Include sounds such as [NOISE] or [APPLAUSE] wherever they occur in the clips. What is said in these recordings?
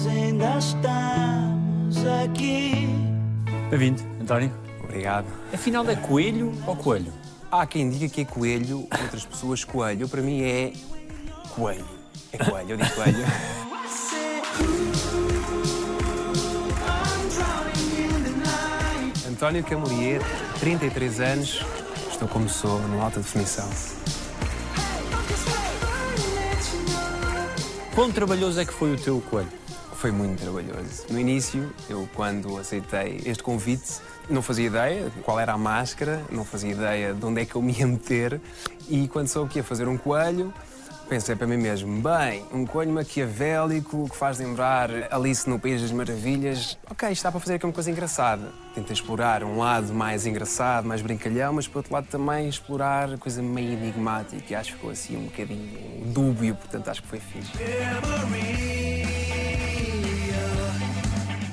nós ainda estamos aqui. Bem-vindo, António. Obrigado. Afinal, é coelho ou coelho? Há quem diga que é coelho, outras pessoas coelho. Para mim é coelho. É coelho, eu digo coelho. António Camelier, 33 anos, estou como sou, no alta definição. Quão trabalhoso é que foi o teu coelho? Foi muito trabalhoso. No início, eu quando aceitei este convite, não fazia ideia qual era a máscara, não fazia ideia de onde é que eu me ia meter e quando soube que ia fazer um coelho, pensei para mim mesmo, bem, um coelho maquiavélico que faz lembrar Alice no País das Maravilhas. Ok, está para fazer aqui uma coisa engraçada. Tentei explorar um lado mais engraçado, mais brincalhão, mas por outro lado também explorar coisa meio enigmática e acho que ficou assim um bocadinho dúbio, portanto acho que foi fixe.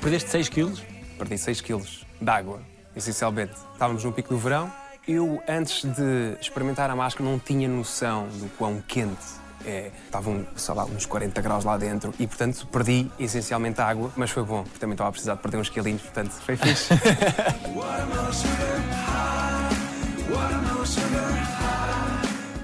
Perdeste 6 quilos? Perdi 6 quilos de água, essencialmente. Estávamos no pico do verão. Eu, antes de experimentar a máscara, não tinha noção do quão quente é. Estavam, sei lá, uns 40 graus lá dentro e, portanto, perdi essencialmente água, mas foi bom, porque também estava a precisar de perder uns quilinhos, portanto, foi fixe. [LAUGHS]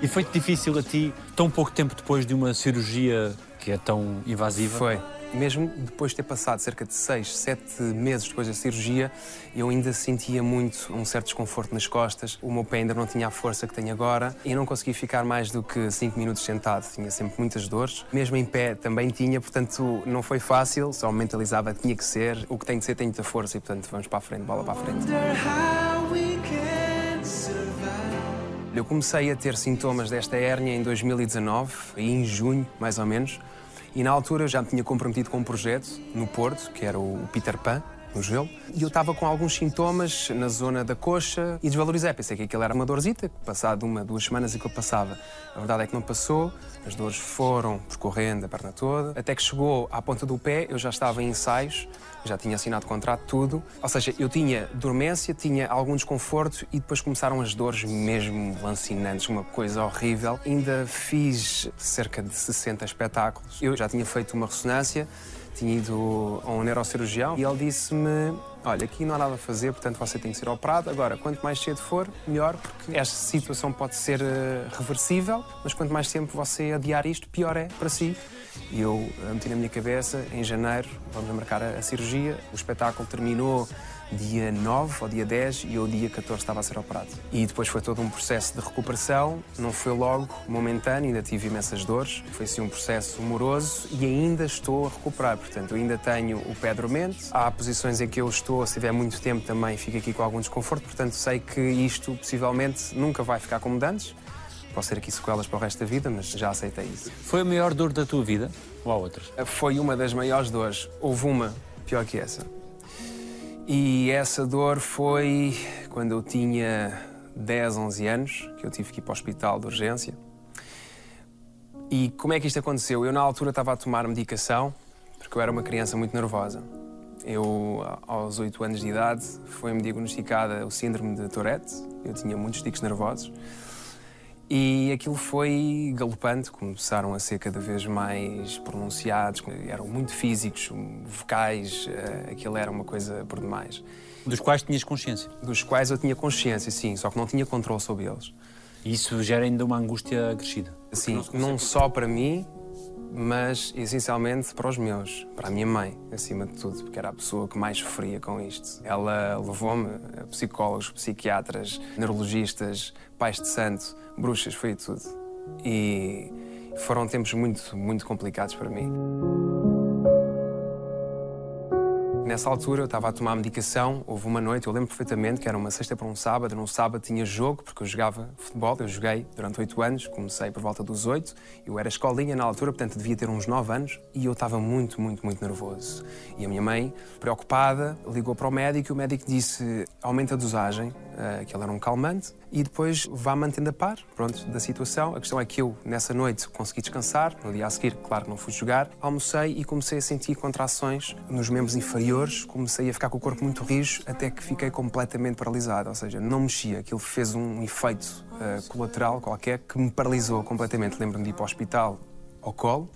E foi-te difícil a ti, tão pouco tempo depois de uma cirurgia que é tão invasiva? Foi. Mesmo depois de ter passado cerca de 6, 7 meses depois da cirurgia, eu ainda sentia muito um certo desconforto nas costas. O meu pé ainda não tinha a força que tem agora e não conseguia ficar mais do que 5 minutos sentado. Tinha sempre muitas dores. Mesmo em pé também tinha, portanto não foi fácil, só mentalizava que tinha que ser. O que tem de ser tem muita força e, portanto, vamos para a frente, bola para a frente. Eu comecei a ter sintomas desta hérnia em 2019, em junho, mais ou menos. E na altura já me tinha comprometido com um projeto no Porto, que era o Peter Pan, no gelo. E eu estava com alguns sintomas na zona da coxa e desvalorizei. Pensei que aquilo era uma dorzita, que passado uma, duas semanas que eu passava. A verdade é que não passou, as dores foram percorrendo a perna toda, até que chegou à ponta do pé, eu já estava em ensaios, já tinha assinado contrato, tudo. Ou seja, eu tinha dormência, tinha algum desconforto e depois começaram as dores mesmo lancinantes, uma coisa horrível. Ainda fiz cerca de 60 espetáculos. Eu já tinha feito uma ressonância, tinha ido a um neurocirurgião e ele disse-me: Olha, aqui não há nada a fazer, portanto você tem que ser operado. Agora, quanto mais cedo for, melhor, porque esta situação pode ser uh, reversível, mas quanto mais tempo você adiar isto, pior é para si. E eu uh, meti na minha cabeça, em janeiro, vamos marcar a cirurgia. O espetáculo terminou dia 9 ou dia 10 e eu dia 14 estava a ser operado. E depois foi todo um processo de recuperação, não foi logo momentâneo, ainda tive imensas dores, foi assim um processo moroso e ainda estou a recuperar, portanto ainda tenho o pé dormente, há posições em que eu estou, se tiver muito tempo também fico aqui com algum desconforto, portanto sei que isto possivelmente nunca vai ficar como antes, Posso ter aqui sequelas para o resto da vida, mas já aceitei isso. Foi a maior dor da tua vida ou há outras? Foi uma das maiores dores. Houve uma pior que essa. E essa dor foi quando eu tinha 10, 11 anos, que eu tive que ir para o hospital de urgência. E como é que isto aconteceu? Eu, na altura, estava a tomar medicação, porque eu era uma criança muito nervosa. Eu, aos 8 anos de idade, foi-me diagnosticada o síndrome de Tourette. Eu tinha muitos tiques nervosos. E aquilo foi galopante, começaram a ser cada vez mais pronunciados, eram muito físicos, vocais, eh, aquilo era uma coisa por demais. Dos quais tinhas consciência? Dos quais eu tinha consciência, sim, só que não tinha controle sobre eles. E isso gera ainda uma angústia acrescida? Sim, não, não só para mim, mas essencialmente para os meus, para a minha mãe, acima de tudo, porque era a pessoa que mais sofria com isto. Ela levou-me a psicólogos, psiquiatras, neurologistas, pais de santo, bruxas, foi tudo. E foram tempos muito, muito complicados para mim. Nessa altura eu estava a tomar medicação, houve uma noite, eu lembro perfeitamente que era uma sexta para um sábado, num sábado tinha jogo, porque eu jogava futebol, eu joguei durante oito anos, comecei por volta dos oito, eu era escolinha na altura, portanto devia ter uns nove anos, e eu estava muito, muito, muito nervoso. E a minha mãe, preocupada, ligou para o médico e o médico disse aumenta a dosagem, uh, que ele era um calmante, e depois vá mantendo a par, pronto, da situação. A questão é que eu, nessa noite, consegui descansar, no dia a seguir, claro, não fui jogar, almocei e comecei a sentir contrações nos membros inferiores comecei a ficar com o corpo muito rijo até que fiquei completamente paralisado, ou seja, não mexia. Aquilo fez um efeito uh, colateral qualquer que me paralisou completamente. Lembro-me de ir para o hospital ao colo,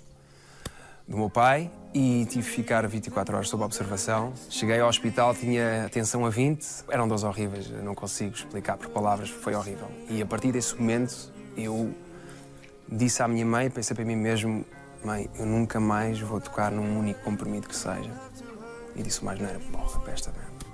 do meu pai e tive que ficar 24 horas sob observação. Cheguei ao hospital, tinha tensão a 20, eram dores horríveis, não consigo explicar por palavras, foi horrível. E a partir desse momento eu disse à minha mãe, pensei para mim mesmo, mãe, eu nunca mais vou tocar num único comprimido que seja. E disse mais, não era porra, pesta merda.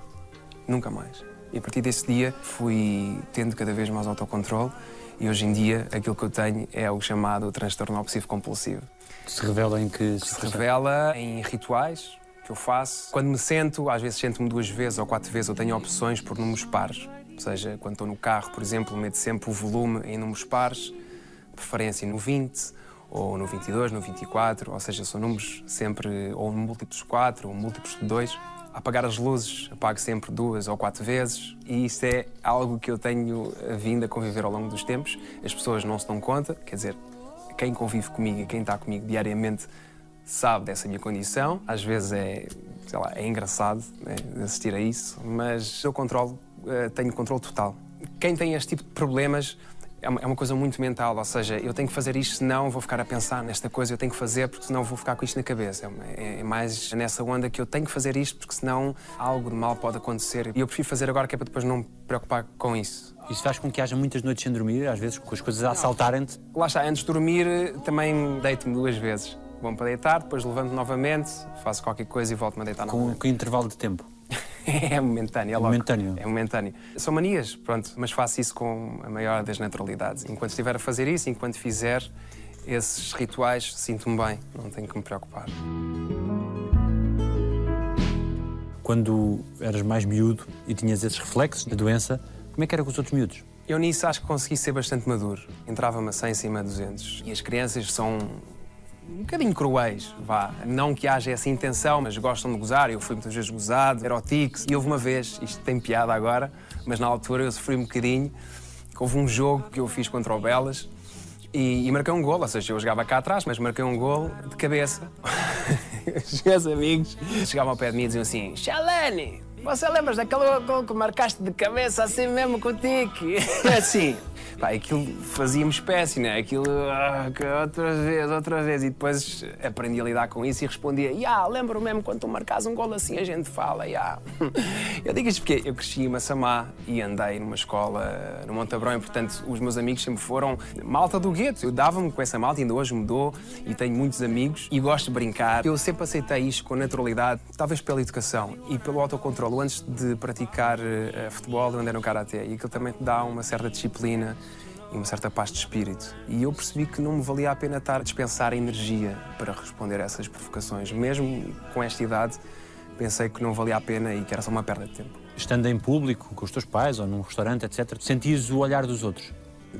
Nunca mais. E a partir desse dia fui tendo cada vez mais autocontrole e hoje em dia aquilo que eu tenho é o chamado transtorno obsessivo compulsivo. Se revela em que Se revela em rituais que eu faço. Quando me sento, às vezes sento-me duas vezes ou quatro vezes, eu tenho opções por números pares. Ou seja, quando estou no carro, por exemplo, meto sempre o volume em números pares, preferência no 20 ou no 22, no 24, ou seja, são números sempre ou múltiplos de 4 ou múltiplos de 2. Apagar as luzes, apago sempre duas ou quatro vezes e isso é algo que eu tenho vindo a conviver ao longo dos tempos. As pessoas não se dão conta, quer dizer, quem convive comigo e quem está comigo diariamente sabe dessa minha condição. Às vezes é, sei lá, é engraçado né, assistir a isso, mas eu controlo, eh, tenho controle total. Quem tem este tipo de problemas é uma, é uma coisa muito mental, ou seja, eu tenho que fazer isto, senão vou ficar a pensar nesta coisa, eu tenho que fazer, porque senão vou ficar com isto na cabeça. É, é mais nessa onda que eu tenho que fazer isto, porque senão algo de mal pode acontecer. E eu prefiro fazer agora, que é para depois não me preocupar com isso. Isso faz com que haja muitas noites sem dormir, às vezes com as coisas a assaltarem-te. Lá está, antes de dormir também deito-me duas vezes. Vou-me para deitar, depois levanto novamente, faço qualquer coisa e volto-me a deitar Com novamente. que intervalo de tempo? É momentâneo, é logo. momentâneo. É momentâneo. São manias, pronto, mas faço isso com a maior das naturalidades. Enquanto estiver a fazer isso, enquanto fizer esses rituais, sinto-me bem, não tenho que me preocupar. Quando eras mais miúdo e tinhas esses reflexos da doença, como é que era com os outros miúdos? Eu nisso acho que consegui ser bastante maduro. Entrava-me a 100 cima de 200. E as crianças são um bocadinho cruéis, vá. Não que haja essa intenção, mas gostam de gozar. Eu fui muitas vezes gozado, tics. E houve uma vez, isto tem piada agora, mas na altura eu sofri um bocadinho, que houve um jogo que eu fiz contra o Belas e, e marquei um gol, ou seja, eu jogava cá atrás, mas marquei um gol de cabeça. [LAUGHS] Os meus amigos chegavam ao pé de mim e diziam assim: Chalene, você lembras daquele gol que marcaste de cabeça assim mesmo com o tique? assim. Pá, aquilo fazia-me espécie, né? Aquilo, ah, outra vez, outra vez. E depois aprendi a lidar com isso e respondia: Ya, lembro mesmo quando tu marcas um gol assim, a gente fala, ya. [LAUGHS] Eu digo isto porque eu cresci em Massamá e andei numa escola no Montabrão e, portanto, os meus amigos sempre foram malta do gueto. Eu dava-me com essa malta, ainda hoje mudou e tenho muitos amigos e gosto de brincar. Eu sempre aceitei isto com naturalidade, talvez pela educação e pelo autocontrole. Antes de praticar eh, futebol, eu andei no Karaté e aquilo também te dá uma certa disciplina e uma certa paz de espírito. E eu percebi que não me valia a pena estar a dispensar energia para responder a essas provocações. Mesmo com esta idade, pensei que não valia a pena e que era só uma perda de tempo. Estando em público, com os teus pais ou num restaurante, etc., sentias o olhar dos outros?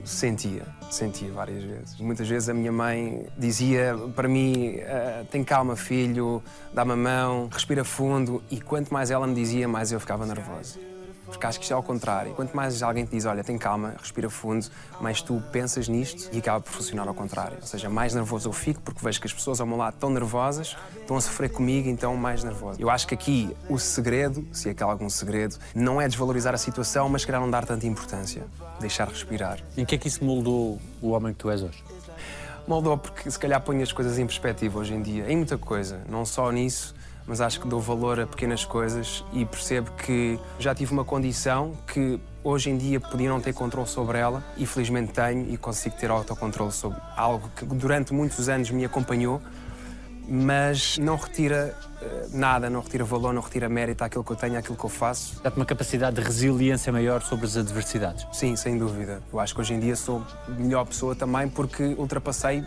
Sentia, sentia várias vezes. Muitas vezes a minha mãe dizia para mim: "Ah, tem calma, filho, dá-me a mão, respira fundo. E quanto mais ela me dizia, mais eu ficava nervoso. Porque acho que isto é ao contrário. Quanto mais alguém te diz, olha, tem calma, respira fundo, mais tu pensas nisto e acaba por funcionar ao contrário. Ou seja, mais nervoso eu fico porque vejo que as pessoas ao meu lado estão nervosas, estão a sofrer comigo, então mais nervoso. Eu acho que aqui o segredo, se é que há algum segredo, não é desvalorizar a situação, mas calhar não dar tanta importância. Deixar respirar. Em que é que isso moldou o homem que tu és hoje? Moldou porque se calhar põe as coisas em perspectiva hoje em dia. Em muita coisa, não só nisso, mas acho que dou valor a pequenas coisas e percebo que já tive uma condição que hoje em dia podia não ter controle sobre ela e felizmente tenho e consigo ter autocontrole sobre algo que durante muitos anos me acompanhou, mas não retira eh, nada, não retira valor, não retira mérito àquilo que eu tenho, àquilo que eu faço. Dá-te uma capacidade de resiliência maior sobre as adversidades. Sim, sem dúvida. Eu acho que hoje em dia sou melhor pessoa também porque ultrapassei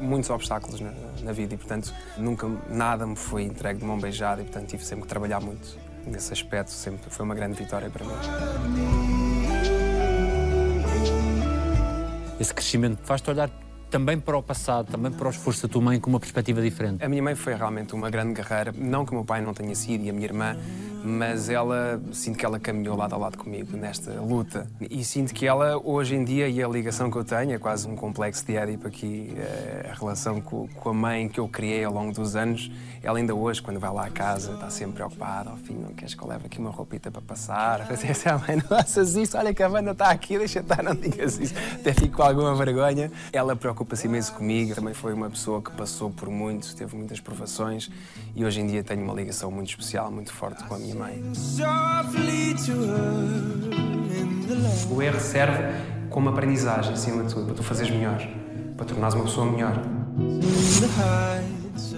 muitos obstáculos na, na vida e, portanto, nunca nada me foi entregue de mão beijada e, portanto, tive sempre que trabalhar muito nesse aspecto. Sempre foi uma grande vitória para mim. Esse crescimento faz-te olhar também para o passado, também para o esforço da tua mãe com uma perspectiva diferente. A minha mãe foi realmente uma grande guerreira, não que o meu pai não tenha sido e a minha irmã, mas ela sinto que ela caminhou lado a lado comigo nesta luta. E sinto que ela hoje em dia e a ligação que eu tenho é quase um complexo de Édipo aqui eh, a relação com, a mãe que eu criei ao longo dos anos. Ela ainda hoje quando vai lá à casa está sempre preocupada. Ao fim não queres que eu leve aqui uma roupita para passar? Essa a mãe não faças isso. Olha que a banda está aqui deixa estar não digas isso. Até fico com alguma vergonha. Ela preocupa-se imenso comigo. Também foi uma pessoa que passou por muito teve muitas provações. E hoje em dia tenho uma ligação muito especial muito forte com a minha mãe o R serve como aprendizagem, acima de tudo, para tu fazeres melhor, para tornares uma pessoa melhor.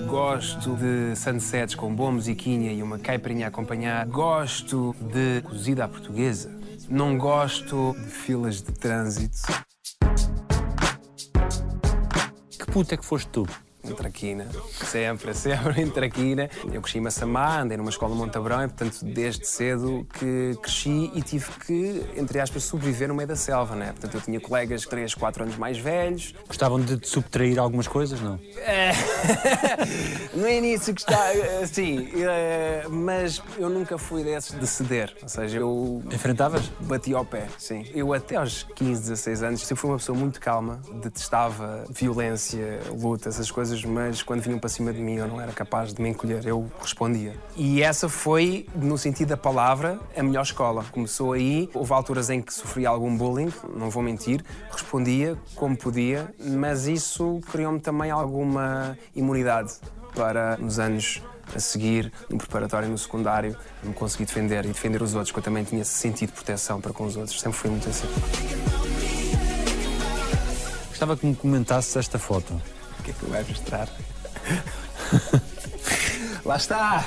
Gosto de sunsets com boa musiquinha e uma caipirinha a acompanhar. Gosto de cozida à portuguesa. Não gosto de filas de trânsito. Que puto é que foste tu? Em Traquina. Sempre, [LAUGHS] sempre em Traquina. Eu cresci em Massamá, andei numa escola Montabrão e, portanto, desde cedo que cresci e tive que, entre aspas, sobreviver no meio da selva, né? Portanto, eu tinha colegas 3, 4 anos mais velhos. Gostavam de te subtrair algumas coisas, não? É... [LAUGHS] no início gostava, sim, é... mas eu nunca fui desses de ceder. Ou seja, eu... Enfrentavas? Bati ao pé, sim. Eu até aos 15, 16 anos sempre fui uma pessoa muito calma, detestava violência, luta, essas coisas coisas, mas quando vinham para cima de mim eu não era capaz de me encolher, eu respondia. E essa foi, no sentido da palavra, a melhor escola. Começou aí, houve alturas em que sofria algum bullying, não vou mentir, respondia como podia, mas isso criou-me também alguma imunidade para, nos anos a seguir, no preparatório e no secundário, me conseguir defender e defender os outros, porque eu também tinha sentido de proteção para com os outros. Sempre fui muito assim. Gostava que me comentasses esta foto. O que é que tu vais mostrar? [LAUGHS] Lá está!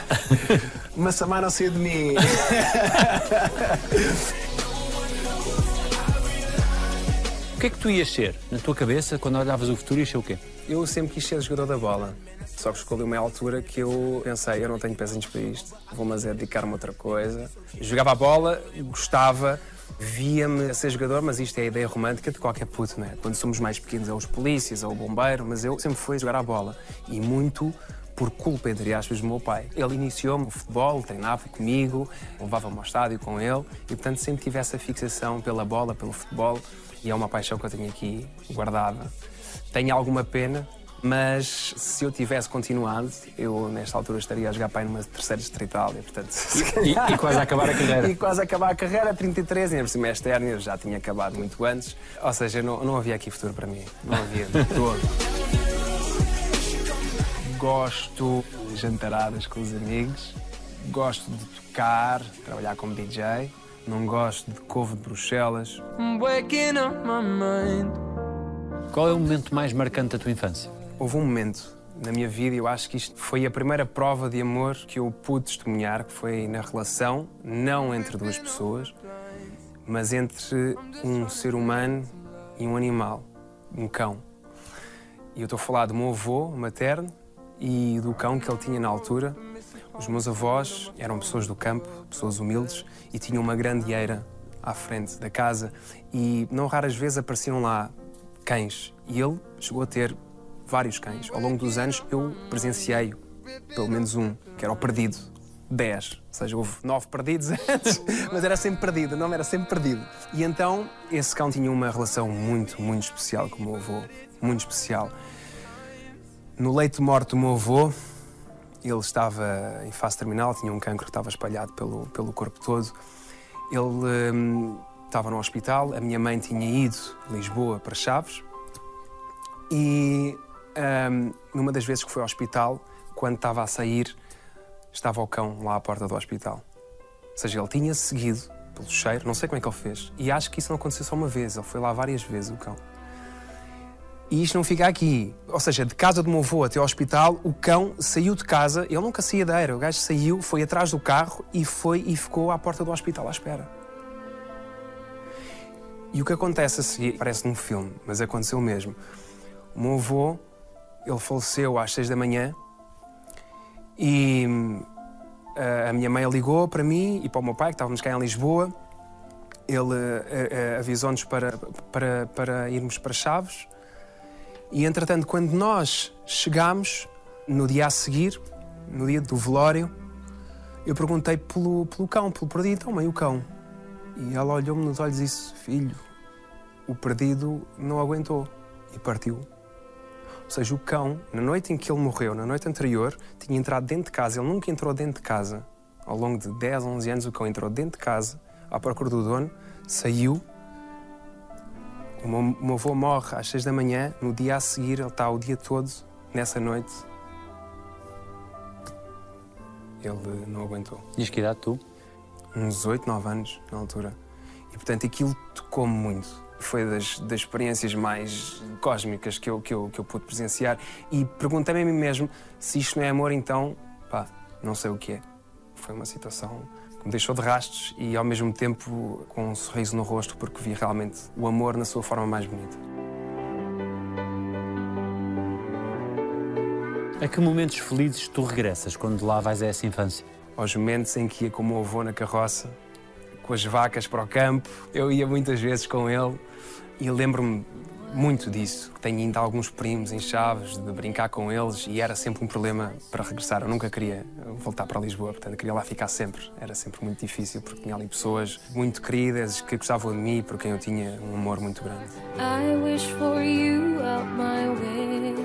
Massamá não saiu de mim! o que é que tu ias ser? Na tua cabeça, quando olhavas o futuro, ias ser o quê? Eu sempre quis ser jogador da bola. Só que escolhi uma altura que eu pensei, eu não tenho pezinhos para isto, vou mas é dedicar-me a outra coisa. Jogava a bola, gostava, via-me a ser jogador, mas isto é a ideia romântica de qualquer puto, não é? Quando somos mais pequenos é os polícias, é o bombeiro, mas eu sempre fui jogar a bola. E muito por culpa, entre aspas, do meu pai. Ele iniciou-me o futebol, treinava comigo, levava-me ao estádio com ele e, portanto, sempre tive essa fixação pela bola, pelo futebol e é uma paixão que eu tenho aqui guardada. Tenho alguma pena mas se eu tivesse continuado, eu nesta altura estaria a jogar para numa terceira distrital e, portanto, [LAUGHS] e, [LAUGHS] e, quase a acabar a carreira. e quase a acabar a carreira, 33, e por cima esta hérnia eu já tinha acabado muito antes. Ou seja, não, não havia aqui futuro para mim. Não havia de todo. Gosto de jantaradas com os amigos, gosto de tocar, trabalhar como DJ, não gosto de couve de Bruxelas. Qual é o momento mais marcante da tua infância? Houve um momento na minha vida, eu acho que isto foi a primeira prova de amor que eu pude testemunhar, que foi na relação, não entre duas pessoas, mas entre um ser humano e um animal, um cão. E eu estou a falar do meu avô materno e do cão que ele tinha na altura. Os meus avós eram pessoas do campo, pessoas humildes, e tinham uma grande eira à frente da casa e não raras vezes apareciam lá cães. E ele chegou a ter vários cães. Ao longo dos anos eu presenciei pelo menos um, que era o perdido. Dez. Ou seja, houve nove perdidos [LAUGHS] antes, mas era sempre perdido, o nome era sempre perdido. E então esse cão tinha uma relação muito, muito especial com o meu avô. Muito especial. No leito de morte do meu avô, ele estava em fase terminal, tinha um cancro que estava espalhado pelo, pelo corpo todo. Ele hum, estava no hospital, a minha mãe tinha ido de Lisboa para Chaves e um, numa das vezes que fui ao hospital, quando estava a sair, estava o cão lá à porta do hospital. Ou seja, ele tinha seguido pelo cheiro, não sei como é que ele fez. E acho que isso não aconteceu só uma vez, ele foi lá várias vezes, o cão. E isto não fica aqui. Ou seja, de casa do meu avô até ao hospital, o cão saiu de casa, ele nunca saía da era, o gajo saiu, foi atrás do carro e foi e ficou à porta do hospital à espera. E o que acontece a seguir, parece num filme, mas aconteceu mesmo. O meu avô ele faleceu às seis da manhã e uh, a minha mãe ligou para mim e para o meu pai, que estávamos cá em Lisboa. Ele uh, uh, avisou-nos para, para, para irmos para Chaves. E, entretanto, quando nós chegámos, no dia a seguir, no dia do velório, Eu perguntei pelo, pelo cão, pelo perdido, então, mãe, o cão. E ela olhou-me nos olhos e disse: Filho, o perdido não aguentou e partiu. Ou seja, o cão, na noite em que ele morreu, na noite anterior, tinha entrado dentro de casa. Ele nunca entrou dentro de casa. Ao longo de 10, 11 anos, o cão entrou dentro de casa, à procura do dono, saiu. O meu, o meu avô morre às 6 da manhã. No dia a seguir, ele está o dia todo, nessa noite. Ele não aguentou Tinhas que idade tu? uns 8, 9 anos na altura. E portanto aquilo tocou-me muito. Foi das, das experiências mais cósmicas que eu, que, eu, que eu pude presenciar. E perguntei-me a mim mesmo se isto não é amor, então, pá, não sei o que é. Foi uma situação que me deixou de rastros e ao mesmo tempo com um sorriso no rosto, porque vi realmente o amor na sua forma mais bonita. A que momentos felizes tu regressas quando lá vais a essa infância? aos momentos em que ia com o meu avô na carroça, com as vacas para o campo. Eu ia muitas vezes com ele e lembro-me muito disso. Tenho ainda alguns primos em Chaves, de brincar com eles e era sempre um problema para regressar. Eu nunca queria voltar para Lisboa, portanto, queria lá ficar sempre. Era sempre muito difícil porque tinha ali pessoas muito queridas que gostavam de mim, por quem eu tinha um amor muito grande. I wish for you out my way.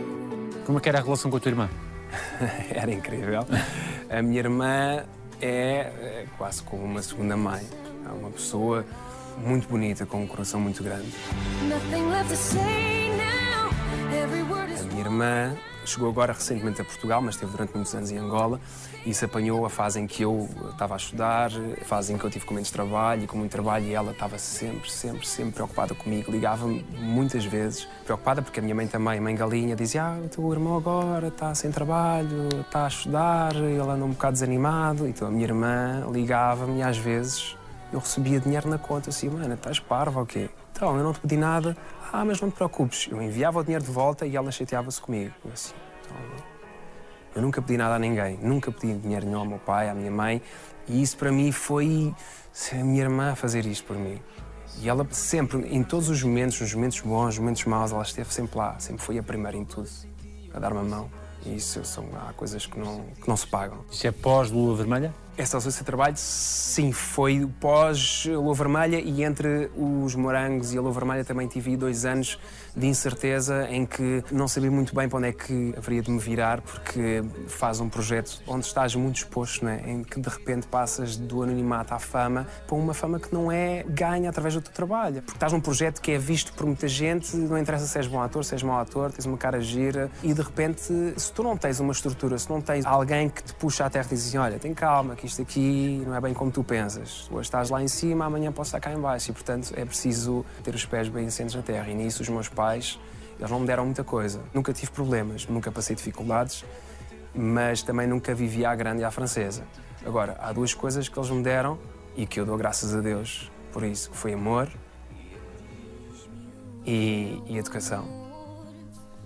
Como é que era a relação com a tua irmã? [LAUGHS] era incrível. A minha irmã é, é quase como uma segunda mãe. É uma pessoa muito bonita, com um coração muito grande. A minha irmã chegou agora recentemente a Portugal, mas esteve durante muitos anos em Angola e se apanhou a fase em que eu estava a estudar, a fase em que eu tive com menos trabalho e com muito trabalho e ela estava sempre, sempre, sempre preocupada comigo. Ligava-me muitas vezes, preocupada porque a minha mãe também, mãe galinha, dizia ah, o teu irmão agora está sem trabalho, está a estudar, ele anda um bocado desanimado. Então a minha irmã ligava-me às vezes eu recebia dinheiro na conta, assim, mano, estás parva ou quê? Então, eu não te pedi nada. Ah, mas não te preocupes. Eu enviava o dinheiro de volta e ela chateava-se comigo. Eu assim, então, eu nunca pedi nada a ninguém. Nunca pedi dinheiro nenhum ao meu pai, à minha mãe. E isso para mim foi a minha irmã a fazer isto por mim. E ela sempre, em todos os momentos, nos momentos bons, nos momentos maus, ela esteve sempre lá. Sempre foi a primeira em tudo, a dar-me a mão. E isso são, há coisas que não, que não se pagam. Isso é pós-lua vermelha? Essa ausência de trabalho, sim, foi pós Lua Vermelha e entre os morangos e a Lua Vermelha também tive dois anos de incerteza em que não sabia muito bem para onde é que haveria de me virar, porque faz um projeto onde estás muito exposto, não é? em que de repente passas do anonimato à fama para uma fama que não é ganha através do teu trabalho. Porque estás num projeto que é visto por muita gente, não interessa se és bom ator, se és mau ator, tens uma cara gira e de repente, se tu não tens uma estrutura, se não tens alguém que te puxa à terra e diz assim: olha, tem calma, que isto aqui não é bem como tu pensas. Hoje estás lá em cima, amanhã posso estar cá em baixo e, portanto, é preciso ter os pés bem assentos na terra. E nisso, os meus pais, eles não me deram muita coisa. Nunca tive problemas, nunca passei dificuldades, mas também nunca vivi à grande e à francesa. Agora, há duas coisas que eles me deram e que eu dou graças a Deus por isso, que foi amor e, e educação.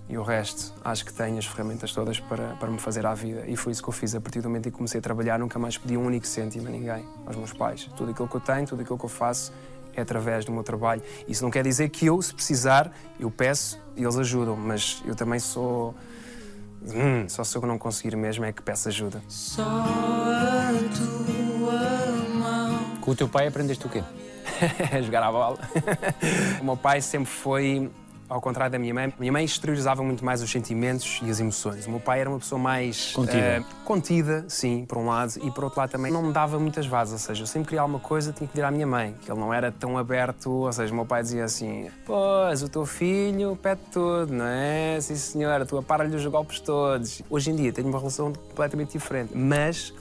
E o resto, acho que tenho as ferramentas todas para, para me fazer à vida. E foi isso que eu fiz. A partir do momento em que comecei a trabalhar, nunca mais pedi um único cêntimo a ninguém, aos meus pais. Tudo aquilo que eu tenho, tudo aquilo que eu faço é através do meu trabalho. Isso não quer dizer que eu, se precisar, eu peço e eles ajudam, mas eu também sou. Hum, só se eu não conseguir mesmo é que peço ajuda. Só a tua mão. Com o teu pai aprendeste o quê? [LAUGHS] jogar à bola. [LAUGHS] o meu pai sempre foi, ao contrário da minha mãe, a minha mãe exteriorizava muito mais os sentimentos e as emoções. O meu pai era uma pessoa mais Contida. eh, contida, sim, por um lado, e por outro lado também não me dava muitas vazes. Ou seja, eu sempre queria alguma coisa, tinha que ir à minha mãe, que ele não era tão aberto. Ou seja, o meu pai dizia assim: Pois, o teu filho pede tudo, não é? Sim, senhora, tu apara-lhe os golpes todos. Hoje em dia tenho uma relação completamente diferente, mas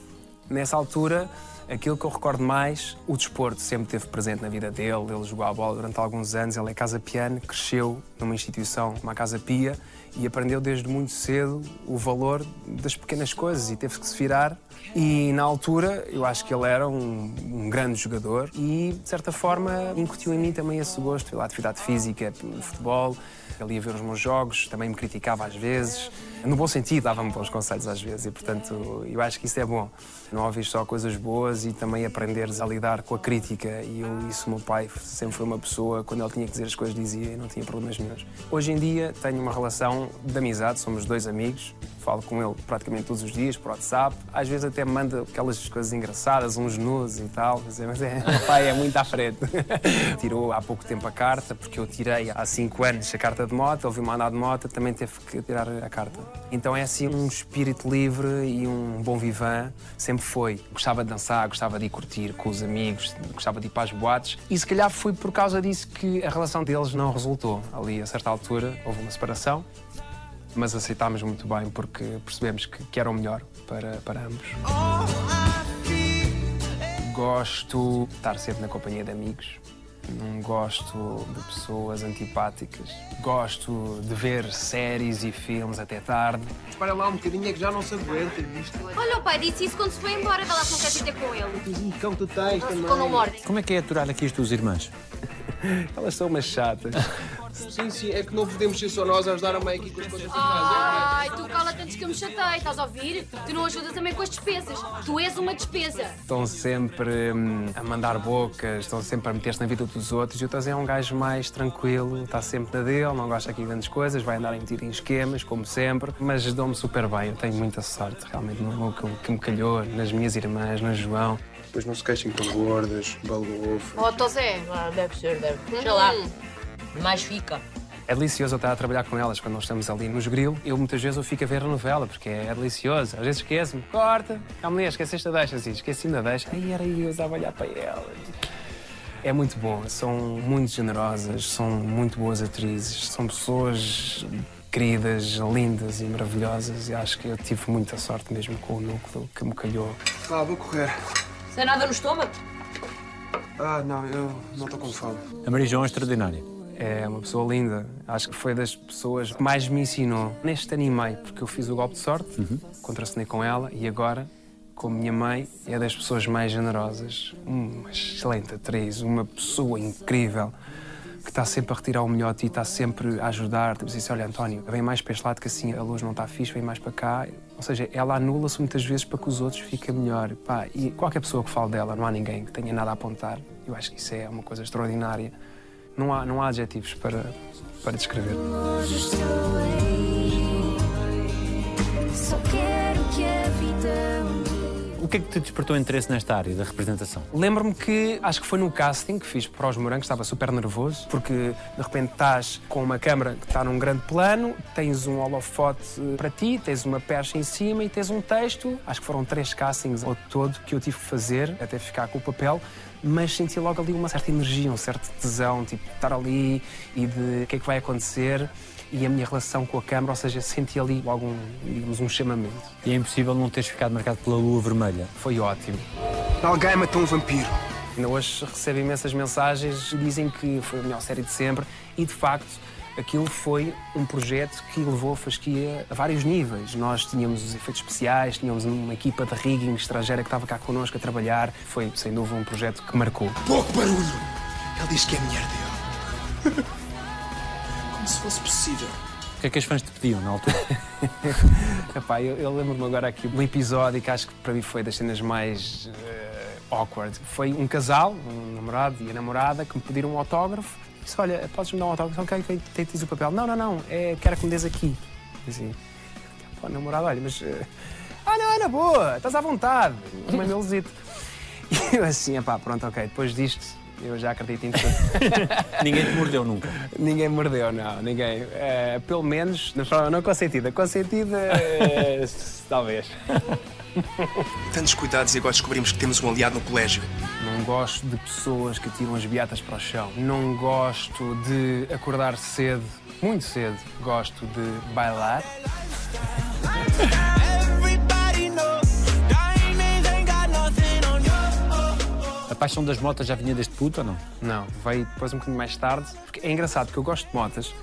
nessa altura, aquilo que eu recordo mais, o desporto sempre esteve presente na vida dele. Ele jogou a bola durante alguns anos, ele é casa piano, cresceu numa instituição como a Casa Pia e aprendeu desde muito cedo o valor das pequenas coisas e teve que se virar. E na altura, eu acho que ele era um, um grande jogador e, de certa forma, incutiu em mim também esse gosto pela atividade física, pelo futebol. Ele ia ver os meus jogos, também me criticava às vezes. No bom sentido, dava-me bons conselhos às vezes e, portanto, eu acho que isso é bom. Não ouvir só coisas boas e também aprenderes a lidar com a crítica. E eu, isso, o meu pai sempre foi uma pessoa, quando ele tinha que dizer as coisas, dizia e não tinha problemas nenhums. Hoje em dia, tenho uma relação de amizade, somos dois amigos, falo com ele praticamente todos os dias por WhatsApp. Às vezes até manda aquelas coisas engraçadas, uns nus e tal. Mas é, [LAUGHS] pai, é muito à frente. [LAUGHS] Tirou há pouco tempo a carta, porque eu tirei há 5 anos a carta de moto, ele viu-me andar de moto, também teve que tirar a carta. Então é assim um espírito livre e um bom vivan. Sempre foi. Gostava de dançar, gostava de ir curtir com os amigos, gostava de ir para as boates. E se calhar foi por causa disso que a relação deles não resultou. Ali, a certa altura, houve uma separação mas aceitámos muito bem porque percebemos que, que era o melhor para, para ambos. Gosto de estar sempre na companhia de amigos. Não gosto de pessoas antipáticas. Gosto de ver séries e filmes até tarde. Espera lá um bocadinho, é que já não se aguenta, viste? Olha, o pai disse isso quando se foi embora. Vê lá se não queres ir ter com ele. Que cão tu tens também. Como é que é aturar aqui as tuas irmãs? [LAUGHS] Elas são umas chatas. Sim, sim, é que não podemos ser só nós a ajudar a mãe aqui com as coisas de casa. Ai, tu cala-te antes que eu me chatei, estás a ouvir? Tu não ajudas também com as despesas. Tu és uma despesa. Estão sempre hum, a mandar bocas, estão sempre a meter-se na vida dos outros. E o Tazé é um gajo mais tranquilo, está sempre na dele, não gosta aqui de grandes coisas, vai andar a meter em esquemas, como sempre. Mas dou-me super bem, eu tenho muita sorte realmente no que, que me calhou, nas minhas irmãs, no João. Depois não se queixem com gordas, balofo. Oh, tô Zé. Ah, deve ser, deve. Sei lá. Mais fica. É delicioso eu estar a trabalhar com elas quando nós estamos ali nos grill. Eu muitas vezes eu fico a ver a novela porque é delicioso. Às vezes esqueço-me, corta. Ah, mulher, esqueceste a deixa, assim, esqueci-me da deixa. Aí era eu, eu estava a olhar para elas. É muito bom, são muito generosas, são muito boas atrizes, são pessoas queridas, lindas e maravilhosas e acho que eu tive muita sorte mesmo com o núcleo que me calhou. Ah, vou correr. Sem nada no estômago? Ah, não, eu não estou com fome. A Maria João é extraordinária. É uma pessoa linda. Acho que foi das pessoas que mais me ensinou. Neste animei, porque eu fiz o golpe de sorte, contracenei com ela e agora, com a minha mãe, é das pessoas mais generosas. Uma excelente atriz, uma pessoa incrível que está sempre a retirar o melhor de ti, está sempre a ajudar. Tipo assim, olha, António, vem mais para este lado que assim a luz não está fixe, vem mais para cá. Ou seja, ela anula-se muitas vezes para que os outros fiquem melhor. Pá, e qualquer pessoa que fale dela, não há ninguém que tenha nada a apontar. Eu acho que isso é uma coisa extraordinária. Não há, não há adjetivos para, para descrever. Hoje estou aí. Só quero que a vida dia. O que é que te despertou interesse nesta área da representação? Lembro-me que acho que foi no casting que fiz para os morangos, estava super nervoso, porque de repente estás com uma câmara que está num grande plano, tens um holofote eh, para ti, tens uma percha em cima e tens um texto. Acho que foram três castings ao todo que eu tive que fazer até ficar com o papel. Mas senti logo ali uma certa energia, um certo tesão, tipo, de estar ali e de o que é que vai acontecer e a minha relação com a câmara, ou seja, senti ali logo um, digamos, um chamamento. E é impossível não teres ficado marcado pela lua vermelha. Foi ótimo. Alguém matou um vampiro. Ainda hoje recebo imensas mensagens que dizem que foi a melhor série de sempre e, de facto, aquilo foi um projeto que levou a fasquia a vários níveis. Nós tínhamos os efeitos especiais, tínhamos uma equipa de rigging estrangeira que estava cá connosco a trabalhar. Foi, sem dúvida, um projeto que marcou. Pouco barulho. Ele diz que é mulher dele. [LAUGHS] Como se fosse possível. O que é que as fãs te pediam na altura? [LAUGHS] Epá, eu, eu lembro-me agora aqui de um episódio que acho que para mim foi das cenas mais eh, awkward. Foi um casal, um namorado e a namorada, que me pediram um autógrafo. Disse, olha, podes-me dar um autógrafo? Ok, ok, tem o papel. Não, não, não, é, quero que me des aqui. Assim, pô, namorado, olha, mas... eh, ah, não, é na boa, estás à vontade. Um mamelzito. [LAUGHS] E eu assim, epá, pronto, ok, depois disto, eu já acredito em tudo. [LAUGHS] Ninguém te mordeu nunca. Ninguém mordeu, não, ninguém. Eh, pelo menos, forma não consentida. Consentida, eh, [LAUGHS] talvez. Tantos cuidados e agora descobrimos que temos um aliado no colégio. Não gosto de pessoas que tiram as beatas para o chão. Não gosto de acordar cedo, muito cedo. Gosto de bailar. A paixão das motas já vinha deste puto ou não? Não, veio depois um bocadinho mais tarde. Porque é engraçado, porque eu gosto de motas.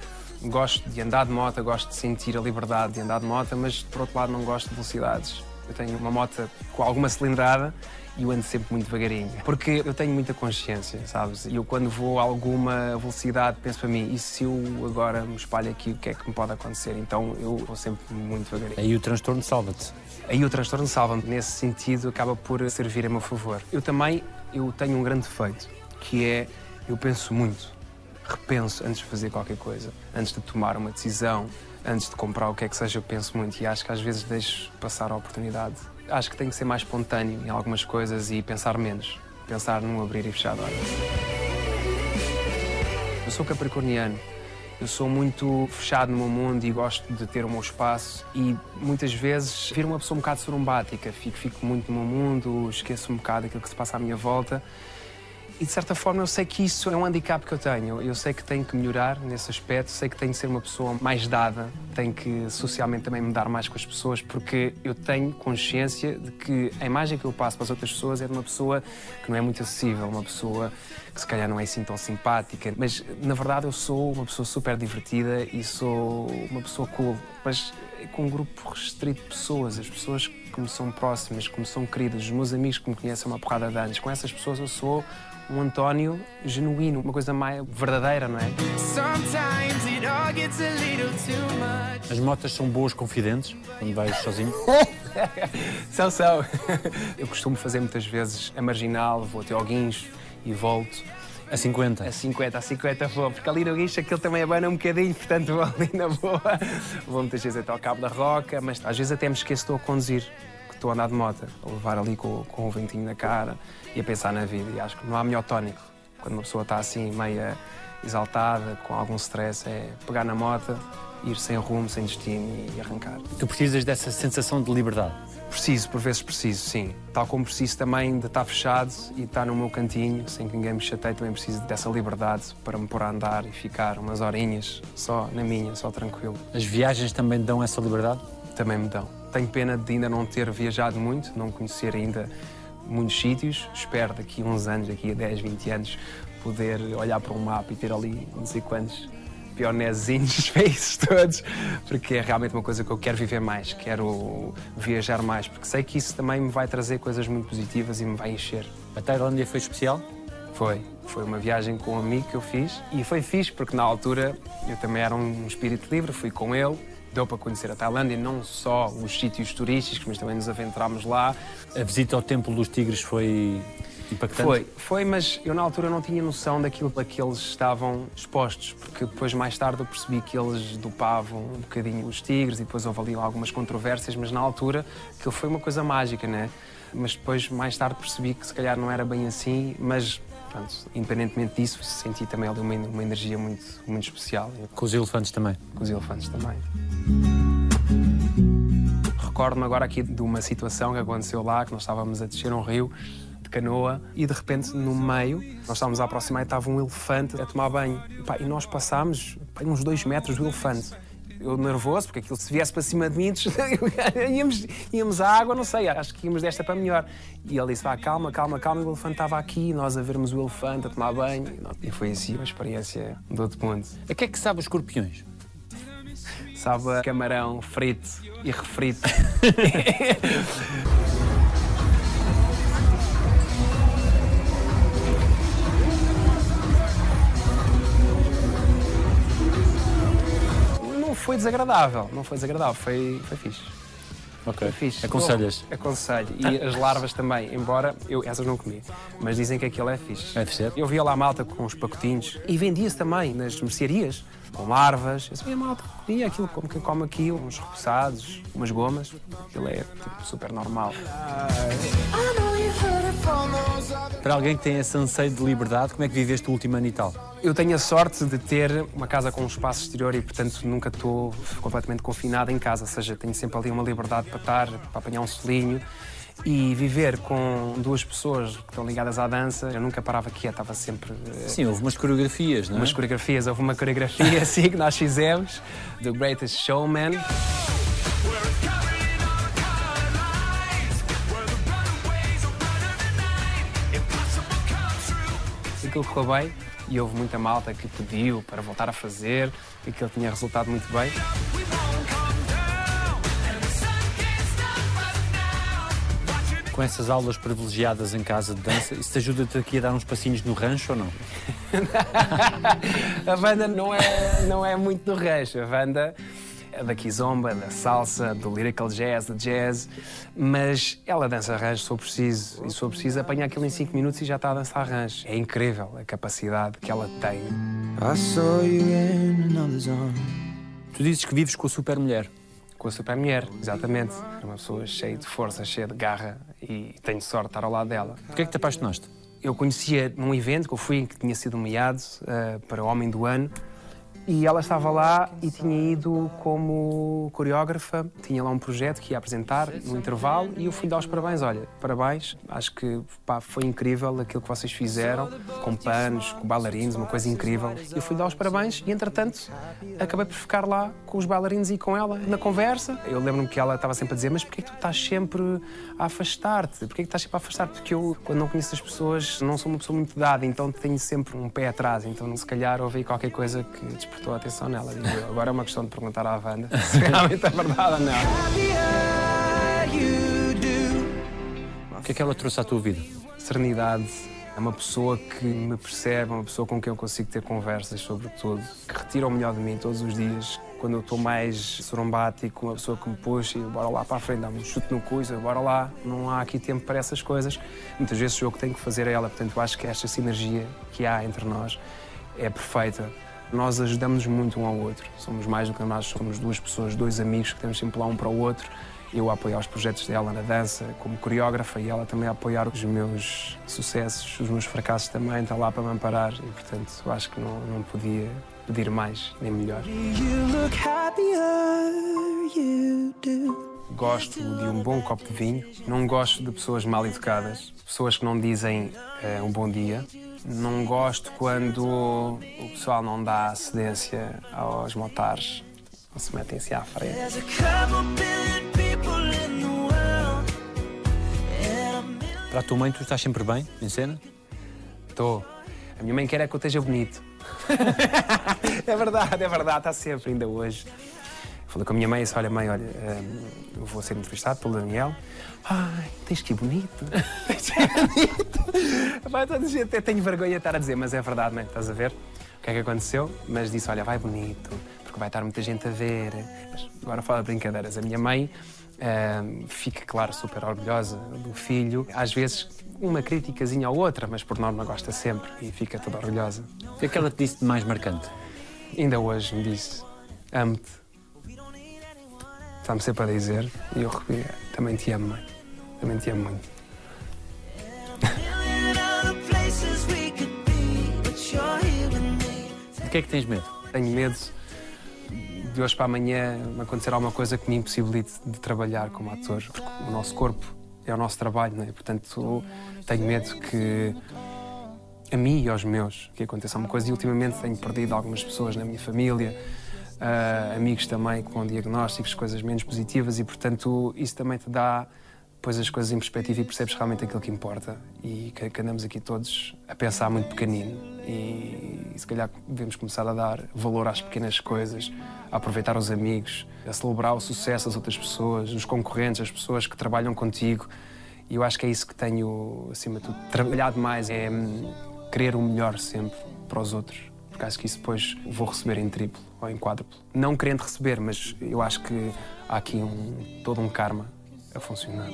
Gosto de andar de moto, gosto de sentir a liberdade de andar de moto, mas por outro lado não gosto de velocidades. Eu tenho uma moto com alguma cilindrada e eu ando sempre muito devagarinho. Porque eu tenho muita consciência, sabes? E eu quando vou a alguma velocidade penso para mim, e se eu agora me espalho aqui, o que é que me pode acontecer? Então eu vou sempre muito devagarinho. Aí o transtorno salva-te. Aí o transtorno salva-me. Nesse sentido, acaba por servir a meu favor. Eu também eu tenho um grande defeito, que é eu penso muito, repenso antes de fazer qualquer coisa, antes de tomar uma decisão, Antes de comprar o que é que seja, eu penso muito e acho que às vezes deixo passar a oportunidade. Acho que tenho que ser mais espontâneo em algumas coisas e pensar menos. Pensar num abrir e fechar de olhos. Eu sou capricorniano. Eu sou muito fechado no meu mundo e gosto de ter o meu espaço e muitas vezes viro uma pessoa um bocado sorumbática. Fico, fico muito no meu mundo, esqueço um bocado aquilo que se passa à minha volta. E de certa forma eu sei que isso é um handicap que eu tenho. Eu sei que tenho que melhorar nesse aspecto, sei que tenho que ser uma pessoa mais dada, tenho que socialmente também me dar mais com as pessoas, porque eu tenho consciência de que a imagem que eu passo para as outras pessoas é de uma pessoa que não é muito acessível, uma pessoa que se calhar não é assim tão simpática. Mas na verdade eu sou uma pessoa super divertida e sou uma pessoa cool. Mas com um grupo restrito de pessoas, as pessoas que me são próximas, que me são queridas, os meus amigos que me conhecem uma porrada de anos, com essas pessoas eu sou um António genuíno, uma coisa mais verdadeira, não é? Sometimes it all gets a little too much. As motas são boas confidentes quando vais sozinho? [LAUGHS] São, são. Eu costumo fazer muitas vezes a marginal, vou até ao guincho e volto. A 50. A 50, a 50 vou, porque ali no guincho aquilo também abana um bocadinho, portanto vou ali na boa. Vou muitas vezes até ao Cabo da Roca, mas às vezes até me esqueço que estou a conduzir, estou a andar de moto, a levar ali com, com o ventinho na cara e a pensar na vida. E acho que não há melhor tónico quando uma pessoa está assim, meia exaltada, com algum stress, é pegar na moto, ir sem rumo, sem destino e arrancar. Tu precisas dessa sensação de liberdade. Preciso, por vezes preciso, sim. Tal como preciso também de estar fechado e estar no meu cantinho, sem que ninguém me chateie, também preciso dessa liberdade para me pôr a andar e ficar umas horinhas só na minha, só tranquilo. As viagens também dão essa liberdade? Também me dão. Tenho pena de ainda não ter viajado muito, não conhecer ainda muitos sítios. Espero daqui a uns anos, daqui a 10, 20 anos, poder olhar para um mapa e ter ali não sei quantos pionezinhos [LAUGHS] feios todos, porque é realmente uma coisa que eu quero viver mais, quero viajar mais, porque sei que isso também me vai trazer coisas muito positivas e me vai encher. A Tailândia foi especial? Foi. Foi uma viagem com um amigo que eu fiz e foi fixe porque na altura eu também era um espírito livre, fui com ele. Deu para conhecer a Tailândia, não só os sítios turísticos, mas também nos aventurámos lá. A visita ao Templo dos Tigres foi impactante? Foi, foi, mas eu na altura não tinha noção daquilo a que eles estavam expostos, porque depois mais tarde eu percebi que eles dopavam um bocadinho os tigres e depois houve ali algumas controvérsias, mas na altura aquilo foi uma coisa mágica, né? Mas depois mais tarde percebi que se calhar não era bem assim, mas pronto, independentemente disso, senti também ali uma, uma energia muito, muito especial. Com os elefantes também? Com os elefantes também. Recordo-me agora aqui de uma situação que aconteceu lá, que nós estávamos a descer um rio de canoa e de repente no meio nós estávamos a aproximar e estava um elefante a tomar banho. E, pá, e nós passámos pá, uns dois metros do elefante. Eu nervoso, porque aquilo se viesse para cima de mim, [LAUGHS] íamos, íamos à água, não sei, acho que íamos desta para melhor. E ele disse, vá, calma, calma, calma, o elefante estava aqui, nós a vermos o elefante a tomar banho. E foi assim uma experiência de outro mundo. A que é que sabe os escorpiões? Sabe camarão frito e refrito. não foi desagradável, não foi desagradável, foi, foi fixe. Ok. Foi fixe. Aconselhas? Eu aconselho. E as larvas também, embora eu essas não comi. Mas dizem que aquilo é fixe. Deve ser. Eu via lá a malta com uns pacotinhos e vendia-se também nas mercearias, com larvas. Eu sabia, malta, comia aquilo como quem come aqui, uns repousados, umas gomas. Aquilo é tipo, super normal. Para alguém que tem esse anseio de liberdade, como é que viveste o último ano e tal? Eu tenho a sorte de ter uma casa com um espaço exterior e, portanto, nunca estou completamente confinado em casa. Ou seja, tenho sempre ali uma liberdade para estar, para apanhar um solinho. E viver com duas pessoas que estão ligadas à dança, eu nunca parava quieta, estava sempre. eh, Sim, houve umas coreografias, não é? Umas coreografias, houve uma coreografia [LAUGHS] assim que nós fizemos, do Greatest Showman. Aquilo correu bem e houve muita malta que pediu para voltar a fazer e que ele tinha resultado muito bem. Com essas aulas privilegiadas em casa de dança, isso te ajuda-te aqui a dar uns passinhos no rancho ou não? [LAUGHS] A banda não é, não é muito do rancho. A banda da kizomba, da salsa, do lyrical jazz, do jazz. Mas ela dança se for preciso. E se for preciso, apanha aquilo em 5 minutos e já está a dançar rancho. É incrível a capacidade que ela tem. I saw you in another's arms. Tu dizes que vives com a super mulher. Com a super mulher, exatamente. É uma pessoa cheia de força, cheia de garra e tenho sorte de estar ao lado dela. Porquê é que te apaixonaste? Eu conhecia num evento que eu fui, que tinha sido nomeado eh, para o Homem do Ano, e ela estava lá e tinha ido como coreógrafa, tinha lá um projeto que ia apresentar no intervalo e eu fui dar os parabéns. Olha, parabéns, acho que pá, foi incrível aquilo que vocês fizeram, com panos, com bailarinos, uma coisa incrível. Eu fui dar os parabéns e, entretanto, acabei por ficar lá com os bailarinos e com ela na conversa. Eu lembro-me que ela estava sempre a dizer: Mas porquê que tu estás sempre a afastar-te? Porquê que estás sempre a afastar-te? Porque eu, quando não conheço as pessoas, não sou uma pessoa muito dada, então tenho sempre um pé atrás. Então, se calhar, ouvi qualquer coisa que despertou a atenção nela. Digo. Agora é uma questão de perguntar à Wanda [LAUGHS] se realmente é verdade ou não. O que é que ela trouxe à tua vida? Serenidade. É uma pessoa que me percebe, é uma pessoa com quem eu consigo ter conversas sobre tudo, que retira o melhor de mim todos os dias. Quando eu estou mais sorombático, uma pessoa que me puxa e bora lá para a frente, dá-me um chute no coisa, bora lá, não há aqui tempo para essas coisas. Muitas vezes sou eu que tenho que fazer a ela, portanto eu acho que esta sinergia que há entre nós é perfeita. Nós ajudamos muito um ao outro, somos mais do que nós, somos duas pessoas, dois amigos que temos sempre lá um para o outro. Eu a apoiar os projetos dela na dança, como coreógrafa, e ela também a apoiar os meus sucessos, os meus fracassos também, está lá para me amparar. E, portanto, eu acho que não, não podia pedir mais nem melhor. Gosto de um bom copo de vinho, não gosto de pessoas mal educadas, pessoas que não dizem eh, um bom dia. Não gosto quando o pessoal não dá cedência aos motares ou se metem-se à frente. Para a tua mãe, tu estás sempre bem em cena? Estou. A minha mãe quer é que eu esteja bonito. [LAUGHS] é verdade, é verdade, está sempre, ainda hoje. Falei com a minha mãe e disse: Olha, mãe, olha, hum, vou ser entrevistado pelo Daniel. Ai, tens que ir bonito. [LAUGHS] Tens que ir bonito. Até tenho vergonha de estar a dizer, mas é verdade, mãe, estás a ver? O que é que aconteceu? Mas disse: Olha, vai bonito, porque vai estar muita gente a ver. Mas agora fala de brincadeiras. A minha mãe hum, fica, claro, super orgulhosa do filho. Às vezes, uma criticazinha ou outra, mas por norma gosta sempre e fica toda orgulhosa. O que é que ela te disse de mais marcante? Ainda hoje me disse: Amo-te. Está-me sempre a dizer e eu Também te amo, mãe. Também te amo muito. [LAUGHS] De que é que tens medo? Tenho medo de hoje para amanhã me acontecer alguma coisa que me impossibilite de trabalhar como ator, porque o nosso corpo é o nosso trabalho, não é? Portanto, tenho medo que a mim e aos meus que aconteça alguma coisa. E ultimamente tenho perdido algumas pessoas na minha família, ah, amigos também com diagnósticos, coisas menos positivas, e portanto, isso também te dá depois as coisas em perspectiva e percebes realmente aquilo que importa. E que, que andamos aqui todos a pensar muito pequenino. E, se calhar devemos começar a dar valor às pequenas coisas, a aproveitar os amigos, a celebrar o sucesso das outras pessoas, dos concorrentes, as pessoas que trabalham contigo. E eu acho que é isso que tenho, acima de tudo, trabalhado mais, é hum, querer o melhor sempre para os outros. Porque acho que isso depois vou receber em triplo ou em quádruplo. Não querendo receber, mas eu acho que há aqui um, todo um karma a funcionar.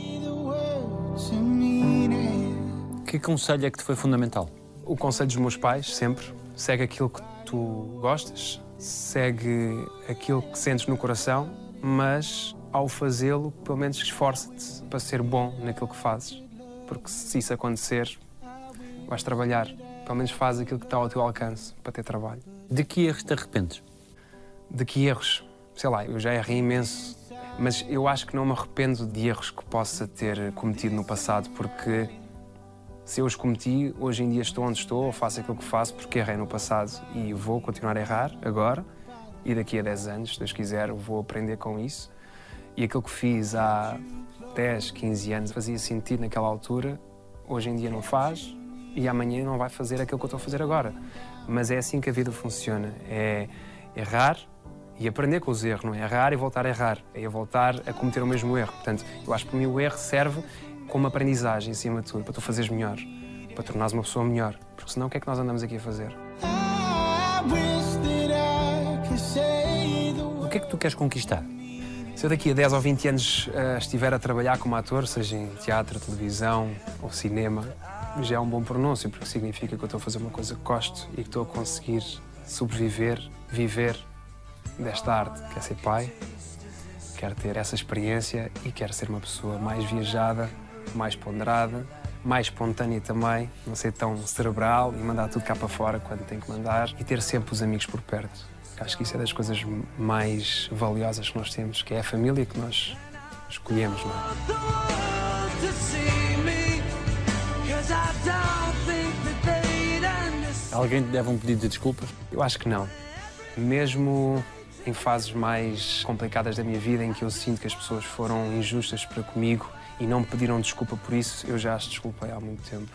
Que conselho é que te foi fundamental? O conselho dos meus pais, sempre, segue aquilo que tu gostas, segue aquilo que sentes no coração, mas ao fazê-lo, pelo menos esforça-te para ser bom naquilo que fazes. Porque se isso acontecer, vais trabalhar. Pelo menos faz aquilo que está ao teu alcance para ter trabalho. De que erros te arrependes? De que erros? Sei lá, eu já errei imenso, mas eu acho que não me arrependo de erros que possa ter cometido no passado, porque se eu os cometi, hoje em dia estou onde estou, ou faço aquilo que faço porque errei no passado e vou continuar a errar agora. E daqui a 10 anos, se Deus quiser, vou aprender com isso. E aquilo que fiz há 10, 15 anos fazia sentido naquela altura, hoje em dia não faz e amanhã não vai fazer aquilo que eu estou a fazer agora. Mas é assim que a vida funciona: é errar e aprender com os erros, não é errar e voltar a errar, é voltar a cometer o mesmo erro. Portanto, eu acho que para mim o erro serve como aprendizagem, acima de tudo, para tu fazeres melhor, para tornares uma pessoa melhor. Porque senão o que é que nós andamos aqui a fazer? O que é que tu queres conquistar? Se eu daqui a 10 ou 20 anos eh, estiver a trabalhar como ator, seja em teatro, televisão ou cinema, já é um bom pronúncio, porque significa que eu estou a fazer uma coisa que gosto e que estou a conseguir sobreviver, viver desta arte, que é ser pai, quero ter essa experiência e quero ser uma pessoa mais viajada, mais ponderada, mais espontânea também, não ser tão cerebral e mandar tudo cá para fora quando tem que mandar e ter sempre os amigos por perto. Acho que isso é das coisas mais valiosas que nós temos, que é a família que nós escolhemos, não é? Alguém te deve um pedido de desculpas? Eu acho que não. Mesmo em fases mais complicadas da minha vida, em que eu sinto que as pessoas foram injustas para comigo e não me pediram desculpa por isso, eu já as desculpei há muito tempo.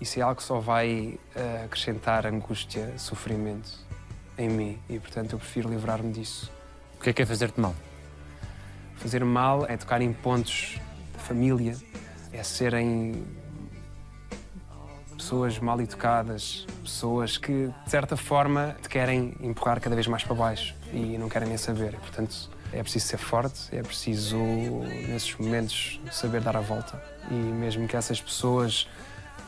Isso é algo que só vai eh, acrescentar angústia, sofrimento em mim e, portanto, eu prefiro livrar-me disso. O que é que é fazer-te mal? Fazer mal é tocar em pontos da família, é serem pessoas mal educadas, pessoas que, de certa forma, te querem empurrar cada vez mais para baixo e não querem nem saber. Portanto, é preciso ser forte, é preciso, nesses momentos, saber dar a volta. E mesmo que essas pessoas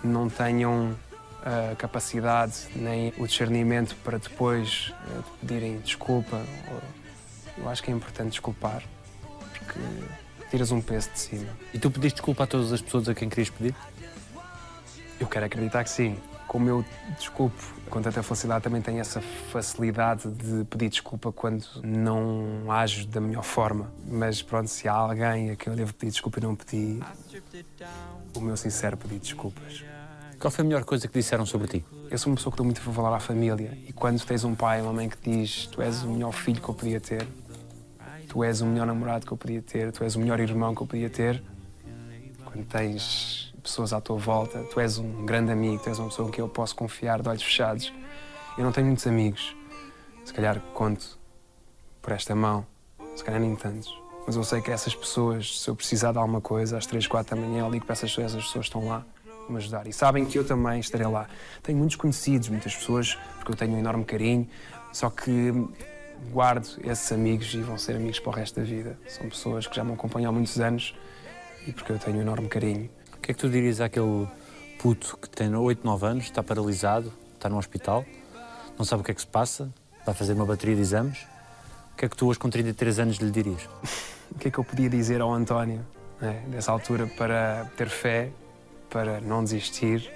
não tenham a capacidade nem o discernimento para depois eh, te pedirem desculpa, eu acho que é importante desculpar, porque tiras um peso de cima. E tu pediste desculpa a todas as pessoas a quem querias pedir? Eu quero acreditar que sim. Como eu desculpo com tanta facilidade, também tenho essa facilidade de pedir desculpa quando não ajo da melhor forma. Mas pronto, se há alguém a quem eu devo pedir desculpa e não pedi, o meu sincero pedido de desculpas. Qual foi a melhor coisa que disseram sobre ti? Eu sou uma pessoa que dou muito valor à família e quando tens um pai e uma mãe que diz tu és o melhor filho que eu podia ter, tu és o melhor namorado que eu podia ter, tu és o melhor irmão que eu podia ter, quando tens pessoas à tua volta, tu és um grande amigo, tu és uma pessoa em que eu posso confiar de olhos fechados. Eu não tenho muitos amigos, se calhar conto por esta mão, se calhar nem tantos. Mas eu sei que essas pessoas, se eu precisar de alguma coisa, às três, quatro da manhã, eu ligo para essas pessoas, essas pessoas estão lá me ajudar. E sabem que eu também estarei lá. Tenho muitos conhecidos, muitas pessoas, porque eu tenho um enorme carinho, só que guardo esses amigos e vão ser amigos para o resto da vida. São pessoas que já me acompanham há muitos anos e porque eu tenho um enorme carinho. O que é que tu dirias àquele puto que tem 8, 9 anos, está paralisado, está no hospital, não sabe o que é que se passa, vai fazer uma bateria de exames? O que é que tu hoje com 33 anos lhe dirias? [LAUGHS] O que é que eu podia dizer ao António, né, nessa altura, para ter fé, para não desistir,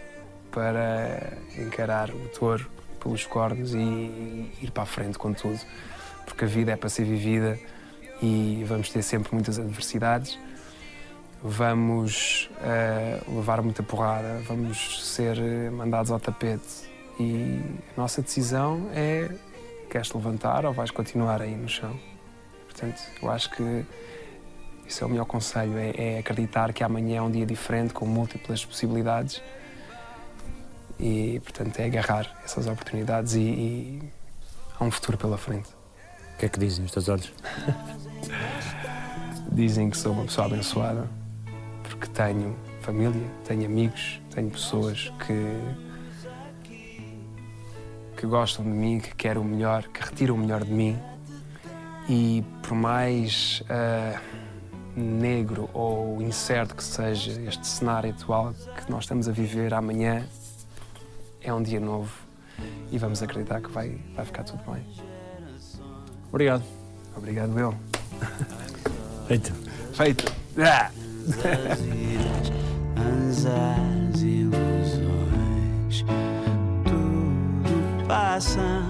para encarar o touro pelos cornos e ir para a frente com tudo? Porque a vida é para ser vivida e vamos ter sempre muitas adversidades, vamos eh, levar muita porrada, vamos ser eh, mandados ao tapete e a nossa decisão é queres te levantar ou vais continuar aí no chão? Portanto, eu acho que isso é o melhor conselho, é, é acreditar que amanhã é um dia diferente, com múltiplas possibilidades e, portanto, é agarrar essas oportunidades e, e há um futuro pela frente. O que é que dizem os teus olhos? [LAUGHS] Dizem que sou uma pessoa abençoada porque tenho família, tenho amigos, tenho pessoas que que gostam de mim, que querem o melhor, que retiram o melhor de mim e por mais ah, negro ou incerto que seja este cenário atual que nós estamos a viver amanhã é um dia novo e vamos acreditar que vai, vai ficar tudo bem. Obrigado. Obrigado, eu. Feito. Feito. Ah! As ilusões, tudo passa